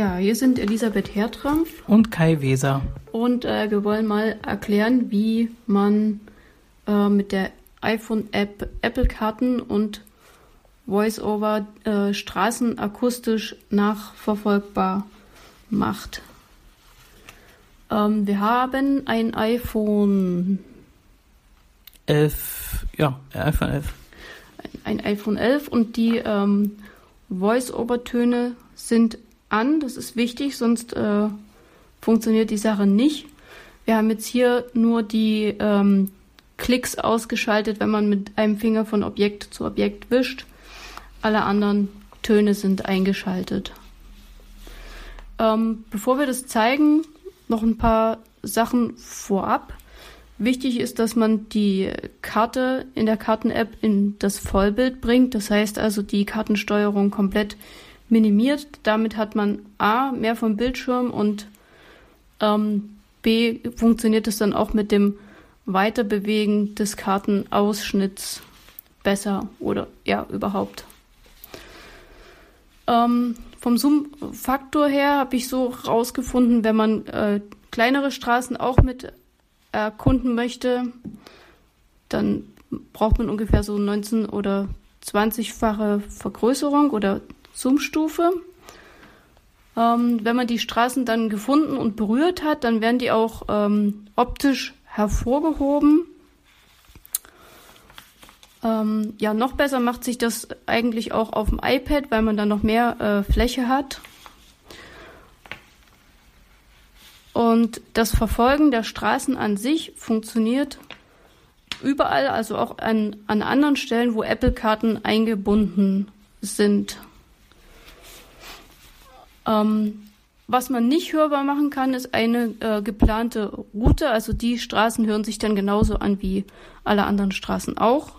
Ja, hier sind Elisabeth Hertrampf und Kai Weser. Und äh, wir wollen mal erklären, wie man äh, mit der iPhone-App Apple-Karten und VoiceOver äh, Straßen akustisch nachverfolgbar macht. Ähm, wir haben ein iPhone 11, ja, iPhone 11. Ein, ein iPhone 11 und die ähm, Voice-Over-Töne sind an. Das ist wichtig, sonst äh, funktioniert die Sache nicht. Wir haben jetzt hier nur die ähm, Klicks ausgeschaltet, wenn man mit einem Finger von Objekt zu Objekt wischt. Alle anderen Töne sind eingeschaltet. Ähm, bevor wir das zeigen, noch ein paar Sachen vorab. Wichtig ist, dass man die Karte in der Karten-App in das Vollbild bringt. Das heißt also die Kartensteuerung komplett minimiert. Damit hat man A, mehr vom Bildschirm und ähm, B, funktioniert es dann auch mit dem Weiterbewegen des Kartenausschnitts besser oder ja, überhaupt. Ähm, vom Zoom-Faktor her habe ich so rausgefunden, wenn man äh, kleinere Straßen auch mit erkunden möchte, dann braucht man ungefähr so 19 oder 20-fache Vergrößerung oder Zoom-Stufe. Ähm, wenn man die Straßen dann gefunden und berührt hat, dann werden die auch ähm, optisch hervorgehoben. Ähm, ja, noch besser macht sich das eigentlich auch auf dem iPad, weil man dann noch mehr äh, Fläche hat. Und das Verfolgen der Straßen an sich funktioniert überall, also auch an, an anderen Stellen, wo Apple-Karten eingebunden sind. Ähm, was man nicht hörbar machen kann, ist eine äh, geplante Route. Also die Straßen hören sich dann genauso an wie alle anderen Straßen auch.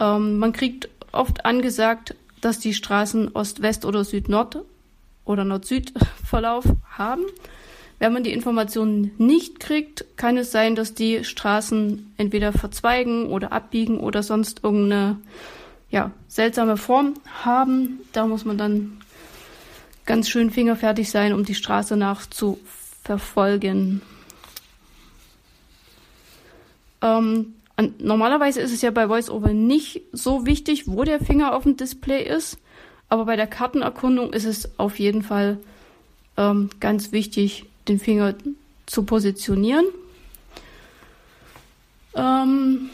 Ähm, man kriegt oft angesagt, dass die Straßen Ost-West oder Süd-Nord oder Nord-Süd-Verlauf haben. Wenn man die Informationen nicht kriegt, kann es sein, dass die Straßen entweder verzweigen oder abbiegen oder sonst irgendeine ja, seltsame Form haben. Da muss man dann ganz schön fingerfertig sein, um die Straße nachzuverfolgen. Ähm, normalerweise ist es ja bei VoiceOver nicht so wichtig, wo der Finger auf dem Display ist, aber bei der Kartenerkundung ist es auf jeden Fall ähm, ganz wichtig, den Finger zu positionieren. Ähm,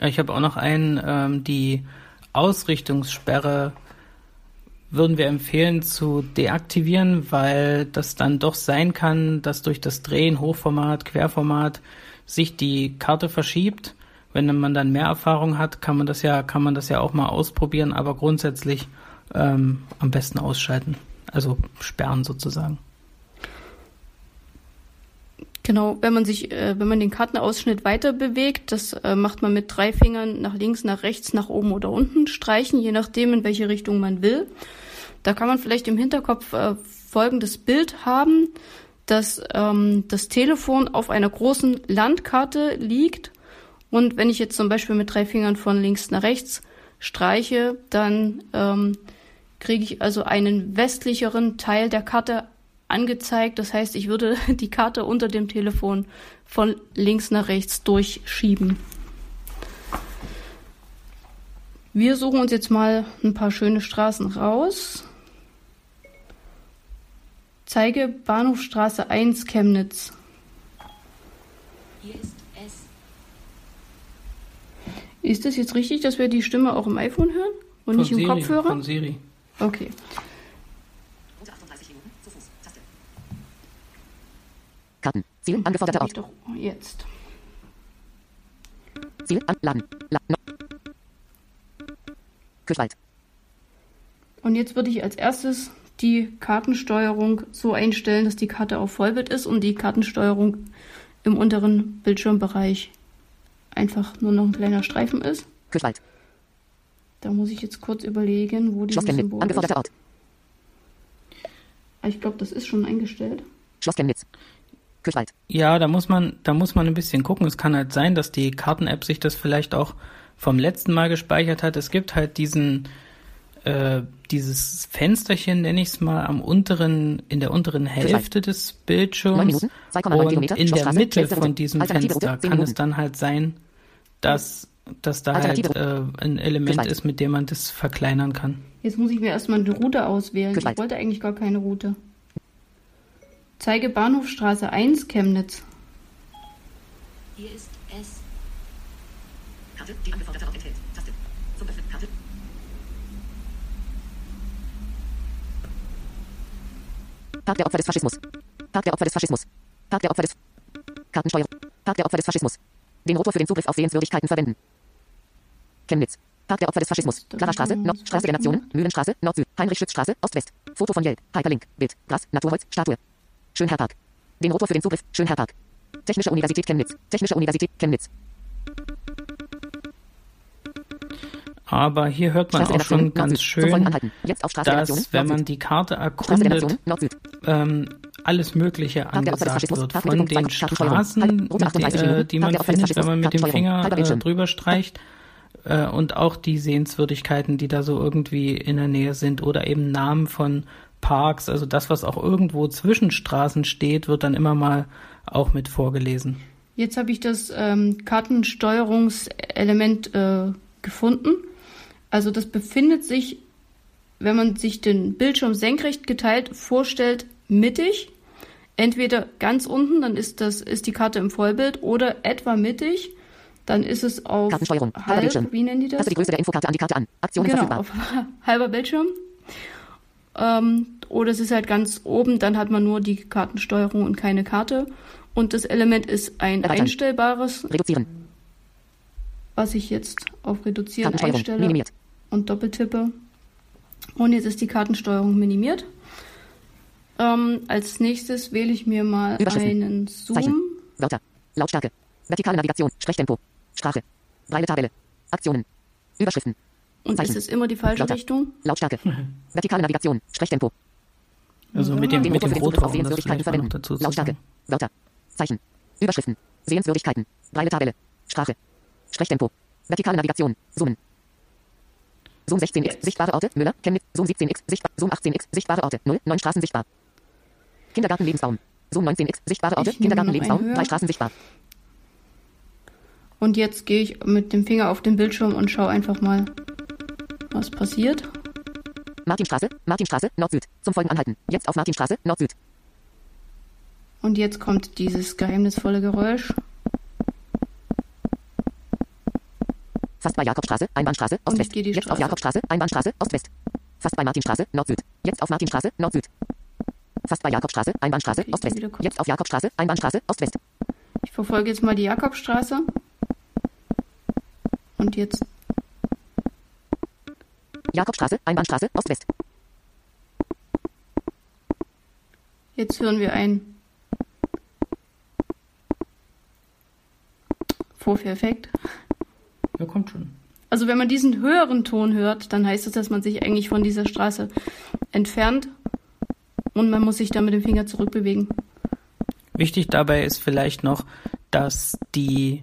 ich habe auch noch einen, ähm, die Ausrichtungssperre würden wir empfehlen zu deaktivieren, weil das dann doch sein kann, dass durch das Drehen, Hochformat, Querformat sich die Karte verschiebt. Wenn man dann mehr Erfahrung hat, kann man das ja, kann man das ja auch mal ausprobieren, aber grundsätzlich ähm, am besten ausschalten, also sperren sozusagen. Genau, wenn man sich, äh, wenn man den Kartenausschnitt weiter bewegt, das äh, macht man mit drei Fingern nach links, nach rechts, nach oben oder unten streichen, je nachdem, in welche Richtung man will. Da kann man vielleicht im Hinterkopf äh, folgendes Bild haben, dass ähm, das Telefon auf einer großen Landkarte liegt und wenn ich jetzt zum Beispiel mit drei Fingern von links nach rechts streiche, dann ähm, kriege ich also einen westlicheren Teil der Karte angezeigt. Das heißt, ich würde die Karte unter dem Telefon von links nach rechts durchschieben. Wir suchen uns jetzt mal ein paar schöne Straßen raus. Zeige Bahnhofstraße 1 Chemnitz. Hier ist es. Ist es jetzt richtig, dass wir die Stimme auch im iPhone hören und von nicht im Siri, Kopfhörer? Von Siri. Okay. Karten. Ziel angeforderte Ort. Doch jetzt. Ziel an laden. La, no. Kühlschwald. Und jetzt würde ich als erstes die Kartensteuerung so einstellen, dass die Karte auf Vollbild ist und die Kartensteuerung im unteren Bildschirmbereich einfach nur noch ein kleiner Streifen ist. Kühlschwald. Da muss ich jetzt kurz überlegen, wo die Symbol Angeforderter Ort. Ah, ich glaube, das ist schon eingestellt. Schloss Chemnitz. Kühlschwald. Ja, da muss man, da muss man ein bisschen gucken. Es kann halt sein, dass die Karten-App sich das vielleicht auch vom letzten Mal gespeichert hat. Es gibt halt diesen äh, dieses Fensterchen, nenne ich es mal, am unteren, in der unteren Hälfte des Neun Bildschirms Minuten, 2,9 und in der Mitte von diesem Fenster kann es dann halt sein, dass, dass da halt äh, ein Element ist, mit dem man das verkleinern kann. Jetzt muss ich mir erstmal eine Route auswählen. Ich wollte eigentlich gar keine Route. Zeige Bahnhofstraße 1 Chemnitz. Hier ist es. Karte, die angeforderte Ort enthält. Taste. Zum Öffnen. Karte. Park der Opfer des Faschismus. Park der Opfer des Faschismus. Park der Opfer des Kartensteuer. Park der Opfer des Faschismus. Den Rotor für den Zugriff auf Sehenswürdigkeiten verwenden. Chemnitz. Park der Opfer des Faschismus. Clara Straße, Nord, Straße der Nationen, Mühlenstraße, Nord-Süd, Heinrich-Schütz-Straße, Ost-West. Foto von Jelp. Hyperlink. Bild. Gras, Naturholz, Statue. Schönherrpark. Den Rotor für den Zugriff. Schönherrpark. Technische Universität Chemnitz. Technische Universität Chemnitz. Aber hier hört man Straße auch schon ganz schön, dass wenn man die Karte erkundet, ähm, alles Mögliche angesagt wird. Von den. Straßen, 38 äh, die man findet, wenn man mit dem Finger äh, drüber streicht. Äh, und auch die Sehenswürdigkeiten, die da so irgendwie in der Nähe sind oder eben Namen von Parks, also das, was auch irgendwo zwischen Straßen steht, wird dann immer mal auch mit vorgelesen. Jetzt habe ich das ähm, Kartensteuerungselement äh, gefunden. Also das befindet sich, wenn man sich den Bildschirm senkrecht geteilt vorstellt, mittig. Entweder ganz unten, dann ist das ist die Karte im Vollbild, oder etwa mittig, dann ist es auf Kartensteuerung. Halber halb, Bildschirm. wie nennen die das? Passe die Größe der Infokarte an die Karte an. Aktionen Genau, verfügbar. auf halber Bildschirm. Ähm, oder es ist halt ganz oben, dann hat man nur die Kartensteuerung und keine Karte. Und das Element ist ein Erweitern. einstellbares, Reduzieren. was ich jetzt auf Reduzieren einstelle Minimiert. und doppeltippe. Und jetzt ist die Kartensteuerung minimiert. Ähm, als nächstes wähle ich mir mal einen Zoom. Zeichen. Wörter. Lautstärke. Vertikale Navigation. Sprechtempo. Sprache. Breile Tabelle. Aktionen. Überschriften. Und Zeichen. es ist immer die falsche Wörter. Richtung. Lautstärke. Vertikale Navigation. Sprechtempo. Also mit dem, Den mit dem Rotor, auf Sehenswürdigkeiten verwenden. dazu Lautstärke. Wörter. Zeichen. Überschriften. Sehenswürdigkeiten. Breile Tabelle. Sprache. Sprechtempo. Vertikale Navigation. Zoomen. Zoom 16x. Sichtbare Orte. Müller. Chemnitz. Zoom 17x. Sichtbar. Zoom 18x. Sichtbare Orte. 0. 9 Straßen sichtbar. Kindergarten Lebensbaum. Zoom 19x. Sichtbare Orte. Kindergarten höher. Drei Straßen sichtbar. Und jetzt gehe ich mit dem Finger auf den Bildschirm und schaue einfach mal, was passiert. Martinstraße. Martinstraße. Nord-Süd. Zum Folgen anhalten. Jetzt auf Martinstraße. Nord-Süd. Und jetzt kommt dieses geheimnisvolle Geräusch. Fast bei Jakobstraße, Einbahnstraße, Ost-West. Jetzt auf Straße. Jakobstraße, Einbahnstraße, Ost-West. Fast bei Martinstraße, Nord-Süd. Jetzt auf Martinstraße, Nord-Süd. Fast bei Jakobstraße, Einbahnstraße, Okay, Ost-West. Jetzt auf Jakobstraße, Einbahnstraße, Ost-West. Ich verfolge jetzt mal die Jakobstraße. Und jetzt Jakobstraße, Einbahnstraße, Ost-West. Jetzt hören wir ein Vorführeffekt. Ja, kommt schon. Also wenn man diesen höheren Ton hört, dann heißt das, dass man sich eigentlich von dieser Straße entfernt und man muss sich dann mit dem Finger zurückbewegen. Wichtig dabei ist vielleicht noch, dass die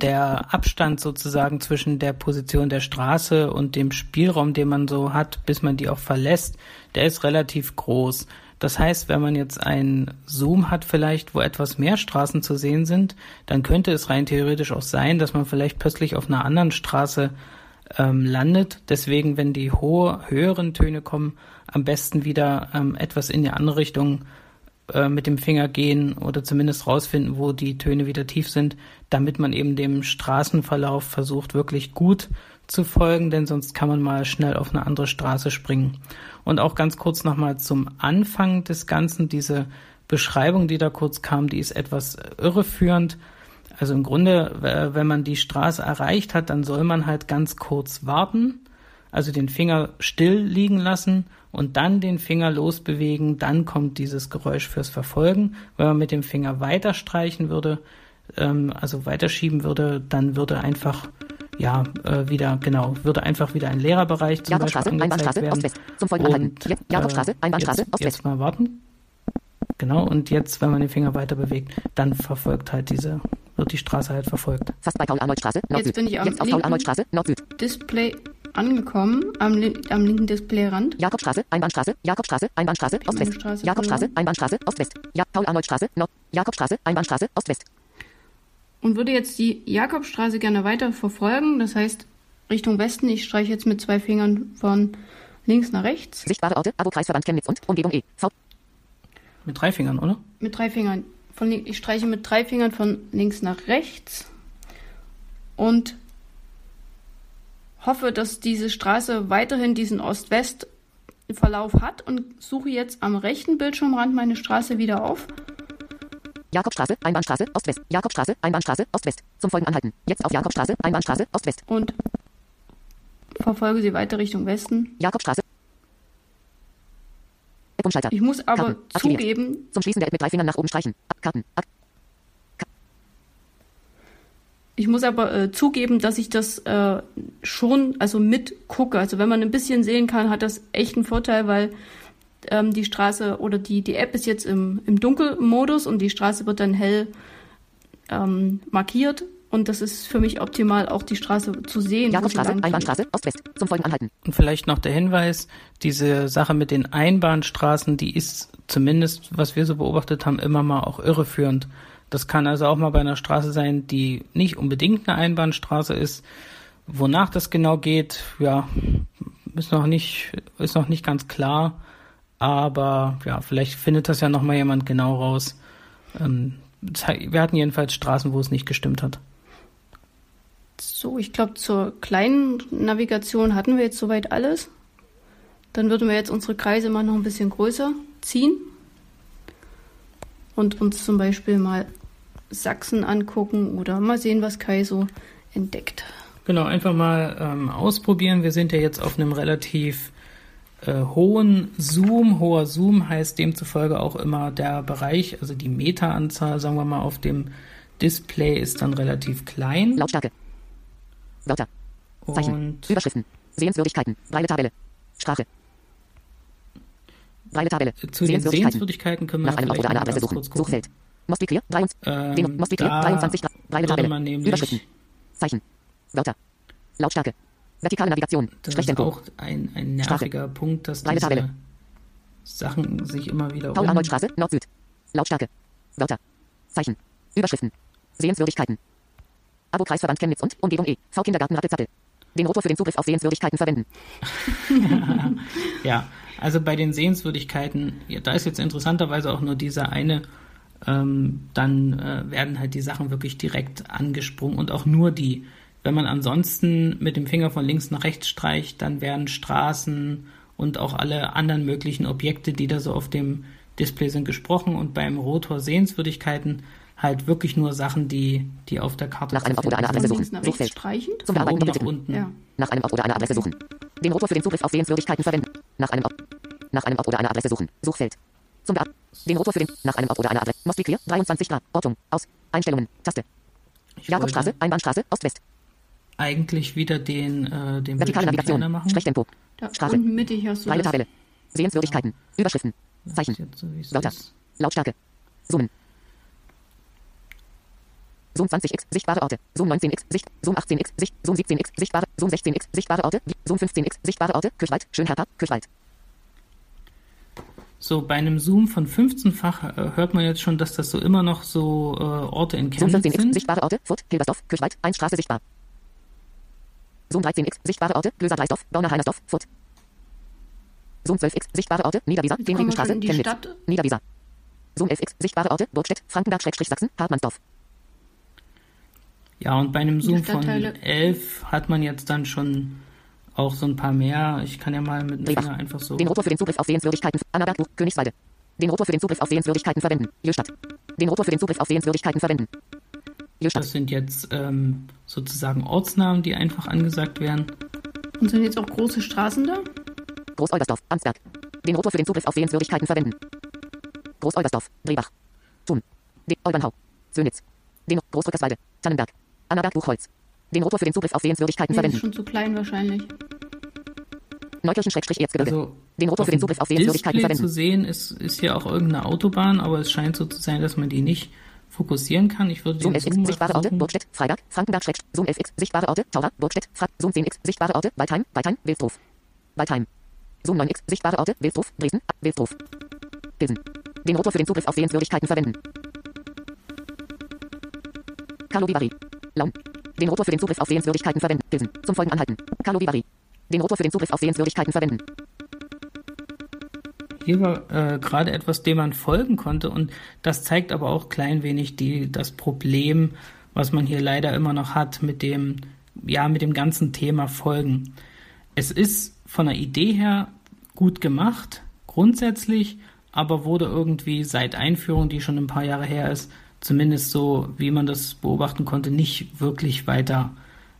der Abstand sozusagen zwischen der Position der Straße und dem Spielraum, den man so hat, bis man die auch verlässt, der ist relativ groß. Das heißt, wenn man jetzt einen Zoom hat vielleicht, wo etwas mehr Straßen zu sehen sind, dann könnte es rein theoretisch auch sein, dass man vielleicht plötzlich auf einer anderen Straße ähm, landet. Deswegen, wenn die hohe, höheren Töne kommen, am besten wieder ähm, etwas in die andere Richtung äh, mit dem Finger gehen oder zumindest rausfinden, wo die Töne wieder tief sind, damit man eben dem Straßenverlauf versucht, wirklich gut zu folgen, denn sonst kann man mal schnell auf eine andere Straße springen. Und auch ganz kurz nochmal zum Anfang des Ganzen, diese Beschreibung, die da kurz kam, die ist etwas irreführend. Also im Grunde, äh, wenn man die Straße erreicht hat, dann soll man halt ganz kurz warten, also den Finger still liegen lassen und dann den Finger losbewegen, dann kommt dieses Geräusch fürs Verfolgen. Wenn man mit dem Finger weiter streichen würde, ähm, also weiterschieben würde, dann würde einfach ja äh, wieder genau würde einfach wieder ein leerer Bereich zum angezeigt Einbahnstraße, werden. Ost-West. Zum Folgen anhalten. Jetzt Jakobstraße, äh, Einbahnstraße, jetzt, Ost-West. jetzt mal warten. Genau, und jetzt, wenn man den Finger weiter bewegt, dann verfolgt halt diese, wird die Straße halt verfolgt. Fast bei Paul-Arnold-Straße, Nord-Süd. bin ich am Jetzt auf. Paul-Arnold-Straße, Nord-Süd. Display angekommen am, am linken Displayrand. Jakobstraße, Einbahnstraße, Jakobstraße, Einbahnstraße, Ost-West. Einbahnstraße, Jakobstraße, genau. Einbahnstraße, Ost-West. Ja, Paul-Arnold-Straße, Nord. Jakobstraße, Einbahnstraße, Ost-West. Und würde jetzt die Jakobstraße gerne weiter verfolgen. Das heißt, Richtung Westen. Ich streiche jetzt mit zwei Fingern von links nach rechts. Sichtbare Orte, Abo-Kreisverband Chemnitz und Umgebung E. V. Mit drei Fingern, oder? Mit drei Fingern. Von, ich streiche mit drei Fingern von links nach rechts. Und hoffe, dass diese Straße weiterhin diesen Ost-West-Verlauf hat und suche jetzt am rechten Bildschirmrand meine Straße wieder auf. Jakobstraße, Einbahnstraße, Ost-West. Jakobstraße, Einbahnstraße, Ost-West. Zum Folgen anhalten. Jetzt auf Jakobstraße, Einbahnstraße, Ost-West. und verfolge sie weiter Richtung Westen. Jakobstraße. Ich muss aber Karten. Aktiviert. zugeben, Zum Schließen der App mit drei Fingern nach oben streichen. Karten. Ak ich muss aber äh, zugeben, dass ich das äh, schon also mitgucke. Also wenn man ein bisschen sehen kann, hat das echt einen Vorteil, weil ähm, die Straße oder die, die App ist jetzt im, im Dunkelmodus und die Straße wird dann hell ähm, markiert. Und das ist für mich optimal, auch die Straße zu sehen. Jakobstraße. Einbahnstraße, Ost-West. Zum Folgen anhalten. Und vielleicht noch der Hinweis, diese Sache mit den Einbahnstraßen, die ist zumindest, was wir so beobachtet haben, immer mal auch irreführend. Das kann also auch mal bei einer Straße sein, die nicht unbedingt eine Einbahnstraße ist. Wonach das genau geht, ja, ist noch nicht, ist noch nicht ganz klar. Aber ja, vielleicht findet das ja noch mal jemand genau raus. Ähm, wir hatten jedenfalls Straßen, wo es nicht gestimmt hat. So, ich glaube, zur kleinen Navigation hatten wir jetzt soweit alles. Dann würden wir jetzt unsere Kreise mal noch ein bisschen größer ziehen und uns zum Beispiel mal Sachsen angucken oder mal sehen, was Kai so entdeckt. Genau, einfach mal ähm, ausprobieren. Wir sind ja jetzt auf einem relativ äh, hohen Zoom. Hoher Zoom heißt demzufolge auch immer der Bereich, also die Meteranzahl, sagen wir mal, auf dem Display ist dann relativ klein. Lautstärke. Wörter. Zeichen. Und Überschriften. Sehenswürdigkeiten. Breite Tabelle. Sprache. Breite Tabelle. zu den Sehenswürdigkeiten können wir Nach einem Ort oder einer Adresse suchen. kurz Suchfeld. Mostly Clear. 23. Ähm, Den Mostly Clear. da 23. Breite Tabelle. Überschriften. Zeichen. Wörter. Lautstärke. Vertikale Navigation. Das ist Sprechtempo. auch ein, ein nerviger Punkt, dass diese Tabelle. Sachen sich immer wieder Paul-Arnold-Straße. Nord-Süd. Lautstärke. Wörter. Zeichen. Überschriften. Sehenswürdigkeiten. Abo-Kreisverband Chemnitz und Umgebung E. V-Kindergarten Rappelzattel. Den Rotor für den Zugriff auf Sehenswürdigkeiten verwenden. Ja, also bei den Sehenswürdigkeiten, ja, da ist jetzt interessanterweise auch nur dieser eine, ähm, dann äh, werden halt die Sachen wirklich direkt angesprungen und auch nur die. Wenn man ansonsten mit dem Finger von links nach rechts streicht, dann werden Straßen und auch alle anderen möglichen Objekte, die da so auf dem Display sind, gesprochen und beim Rotor Sehenswürdigkeiten halt wirklich nur Sachen, die, die auf der Karte Nach einem Ort oder einer Adresse suchen. Suchfeld. streichend. Zum Von Bearbeiten oben nach unten. Ja. Nach einem Ort oder einer Adresse suchen. Den Rotor für den Zugriff auf Sehenswürdigkeiten verwenden. Nach einem Ort. Nach einem Ort oder einer Adresse suchen. Suchfeld. Zum Bearbeiten. Den Rotor für den. Nach einem Ort oder einer Adresse. Mostly Clear. 23 Grad. Ortung. Aus. Einstellungen. Taste. Ich Jakobstraße. Einbahnstraße. Ost-West. eigentlich wieder den, äh, den Vertikale Navigation. machen. Sprechtempo. Da Straße. unten mittig hast du Breite. Tabelle. Sehenswürdigkeiten. Überschriften. Das Zeichen. so, Wörter. ist. Lautstärke. Zoomen. Zoom 20x, sichtbare Orte. Zoom 19x, Sicht. Zoom 18x, Sicht. Zoom 17x, sichtbare. Zoom 16x, sichtbare Orte. Zoom 15x, sichtbare Orte. Kirchwald, Schönherr Kirchwald. So, bei einem Zoom von 15-fach äh, hört man jetzt schon, dass das so immer noch so äh, Orte in Zoom Chemnitz 15x, sind. sichtbare Orte. Furt, Hilbersdorf, Kirchwald, Einstraße sichtbar. Zoom 13x, sichtbare Orte. Glöser Dreisdorf, Börner Heinersdorf, Furt. Zoom 12x, sichtbare Orte. Niederwieser, die Chemnitz. Stadt. Niederwieser. Zoom 11x, sichtbare Orte. Burgstedt, Frankenberg-Sachsen, Hartmannsdorf. Ja, und bei einem Zoom von Stadtteile. 11 hat man jetzt dann schon auch so ein paar mehr. Ich kann ja mal mit dem. Finger einfach so. Den Rotor für den Zugriff auf Sehenswürdigkeiten. Annaberg, Königswalde. Den Rotor für den Zugriff auf Sehenswürdigkeiten verwenden. Jöstadt. Den Rotor für den Zugriff auf Sehenswürdigkeiten verwenden. Jöstadt. Das sind jetzt ähm, sozusagen Ortsnamen, die einfach angesagt werden. Und sind jetzt auch große Straßen da? Groß-Olbersdorf, Ansberg. Den Rotor für den Zugriff auf Sehenswürdigkeiten verwenden. Groß-Olbersdorf, Drehbach. Thun. De Olbernhau. Sönitz. Den Großrückerswalde. Tannenberg. Annaberg, Buchholz. Den Rotor für den Zugriff auf Sehenswürdigkeiten Nee, das ist verwenden. schon zu klein wahrscheinlich. Neukirchen-Erzgebirge. Also den Rotor für den Zugriff auf Sehenswürdigkeiten Display zu verwenden. sehen ist, ist hier auch irgendeine Autobahn, aber es scheint so zu sein, dass man die nicht fokussieren kann. Ich würde Zoom FX, Zoom sichtbare Orte. Burgstedt, Freiberg, Frankenberg, Schreck, Zoom FX, sichtbare Orte, Tauber, Burgstedt, Fra Zoom 10X, sichtbare Orte, Waldheim, Waldheim, Wilsdorf. Waldheim. Zoom 9X, sichtbare Orte, Wilsdorf, Dresden, Wilsdorf. Pilsen. Den Rotor für den Zugriff auf Sehenswürdigkeiten verwenden. Carlo Vivari. Laun. Den Rotor für den Zugriff auf Sehenswürdigkeiten verwenden. Pilsen. Zum Folgen anhalten. Carlo Vivari. Den Rotor für den Zugriff auf Sehenswürdigkeiten verwenden. Hier war äh, gerade etwas, dem man folgen konnte und das zeigt aber auch klein wenig die, das Problem, was man hier leider immer noch hat mit dem, ja, mit dem ganzen Thema Folgen. Es ist von der Idee her gut gemacht, grundsätzlich, aber wurde irgendwie seit Einführung, die schon ein paar Jahre her ist, zumindest so, wie man das beobachten konnte, nicht wirklich weiter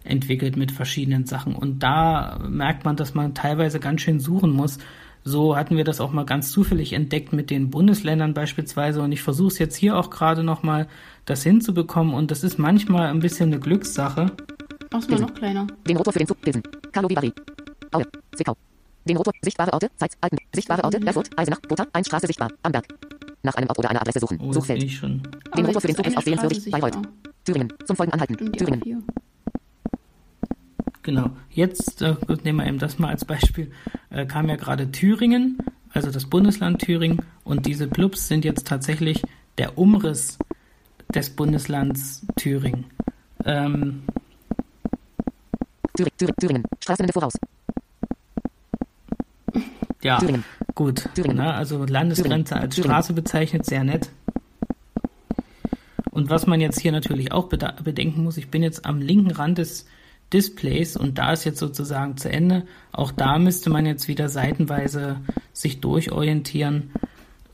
entwickelt mit verschiedenen Sachen. Und da merkt man, dass man teilweise ganz schön suchen muss. So hatten wir das auch mal ganz zufällig entdeckt mit den Bundesländern beispielsweise. Und ich versuche es jetzt hier auch gerade nochmal, das hinzubekommen. Und das ist manchmal ein bisschen eine Glückssache. Mach's mal noch kleiner. Den Rotor für den Zug. Pilsen. Carlo Vivari. Aue. Zwickau. Den Rotor. Sichtbare Orte. Zeitz. Alten. Sichtbare Orte. Erfurt. Eisenach. Gotha. Einstraße sichtbar. Amberg. Nach einem Ort oder einer Adresse suchen. Oh, Suchfeld. ich schon. Den Rotor für den jetzt ist auf Sehenswürdig. Bayreuth. Thüringen. Zum Folgen anhalten. Die Thüringen. hier. Genau. Jetzt äh, gut, nehmen wir eben das mal als Beispiel. Äh, kam ja gerade Thüringen, also das Bundesland Thüringen, und diese Clubs sind jetzt tatsächlich der Umriss des Bundeslands Thüringen. Ähm, Thüringen. Thüringen. Thüringen. Straßenende voraus. ja, Thüringen. Gut. Ne? Also Landesgrenze als. Straße bezeichnet, sehr nett. Und was man jetzt hier natürlich auch bedenken muss, ich bin jetzt am linken Rand des Displays und da ist jetzt sozusagen zu Ende. Auch da müsste man jetzt wieder seitenweise sich durchorientieren,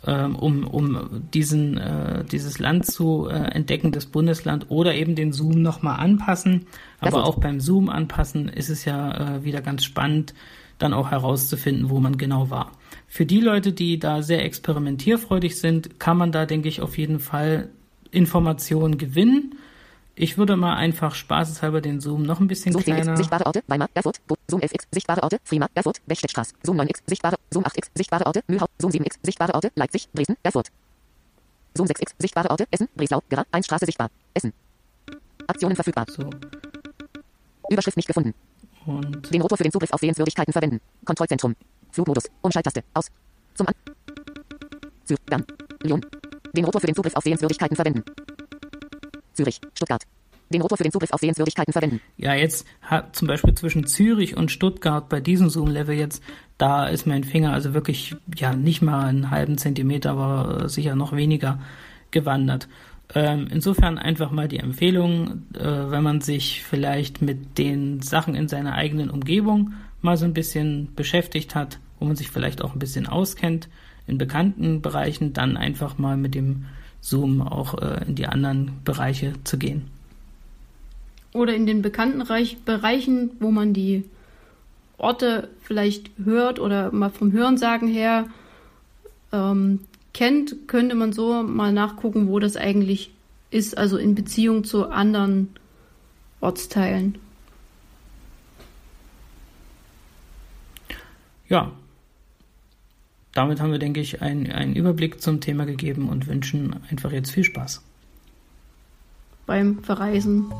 ähm, um, um diesen, äh, dieses Land zu äh, entdecken, das Bundesland, oder eben den Zoom nochmal anpassen. Aber auch beim Zoom anpassen ist es ja äh, wieder ganz spannend, dann auch herauszufinden, wo man genau war. Für die Leute, die da sehr experimentierfreudig sind, kann man da, denke ich, auf jeden Fall Informationen gewinnen. Ich würde mal einfach spaßeshalber den Zoom noch ein bisschen Zoom 10x. kleiner. Sichtbare Orte. Weimar. Erfurt. Bo Zoom 11x. Sichtbare Orte. Frima. Erfurt. Weststädtstraße. Zoom 9x. Sichtbare. Zoom 8x. Sichtbare Orte. Mühlhau. Zoom 7x. Sichtbare Orte. Leipzig. Dresden. Erfurt. Zoom 6x. Sichtbare Orte. Essen. Breslau. Gera. Einstraße sichtbar. Essen. Aktionen verfügbar. So. Überschrift nicht gefunden. Und Den Rotor für den Zugriff auf Sehenswürdigkeiten verwenden. Kontrollzentrum. Flugmodus. Umschalttaste. Aus. Zum An. Zürich. Bern. Lyon. Den Rotor für den Zugriff auf Sehenswürdigkeiten verwenden. Zürich. Stuttgart. Den Rotor für den Zugriff auf Sehenswürdigkeiten verwenden. ja, jetzt hat zum Beispiel zwischen Zürich und Stuttgart bei diesem Zoom-Level jetzt, da ist mein Finger also wirklich, ja, nicht mal einen halben Zentimeter, aber sicher noch weniger gewandert. Ähm, insofern einfach mal die Empfehlung, äh, wenn man sich vielleicht mit den Sachen in seiner eigenen Umgebung mal so ein bisschen beschäftigt hat, wo man sich vielleicht auch ein bisschen auskennt in bekannten Bereichen, dann einfach mal mit dem Zoom auch äh, in die anderen Bereiche zu gehen. Oder in den bekannten Reich Bereichen, wo man die Orte vielleicht hört oder mal vom Hörensagen her ähm, kennt, könnte man so mal nachgucken, wo das eigentlich ist, also in Beziehung zu anderen Ortsteilen. Ja, damit haben wir, denke ich, einen, einen Überblick zum Thema gegeben und wünschen einfach jetzt viel Spaß. beim Verreisen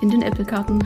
in den Apple-Karten.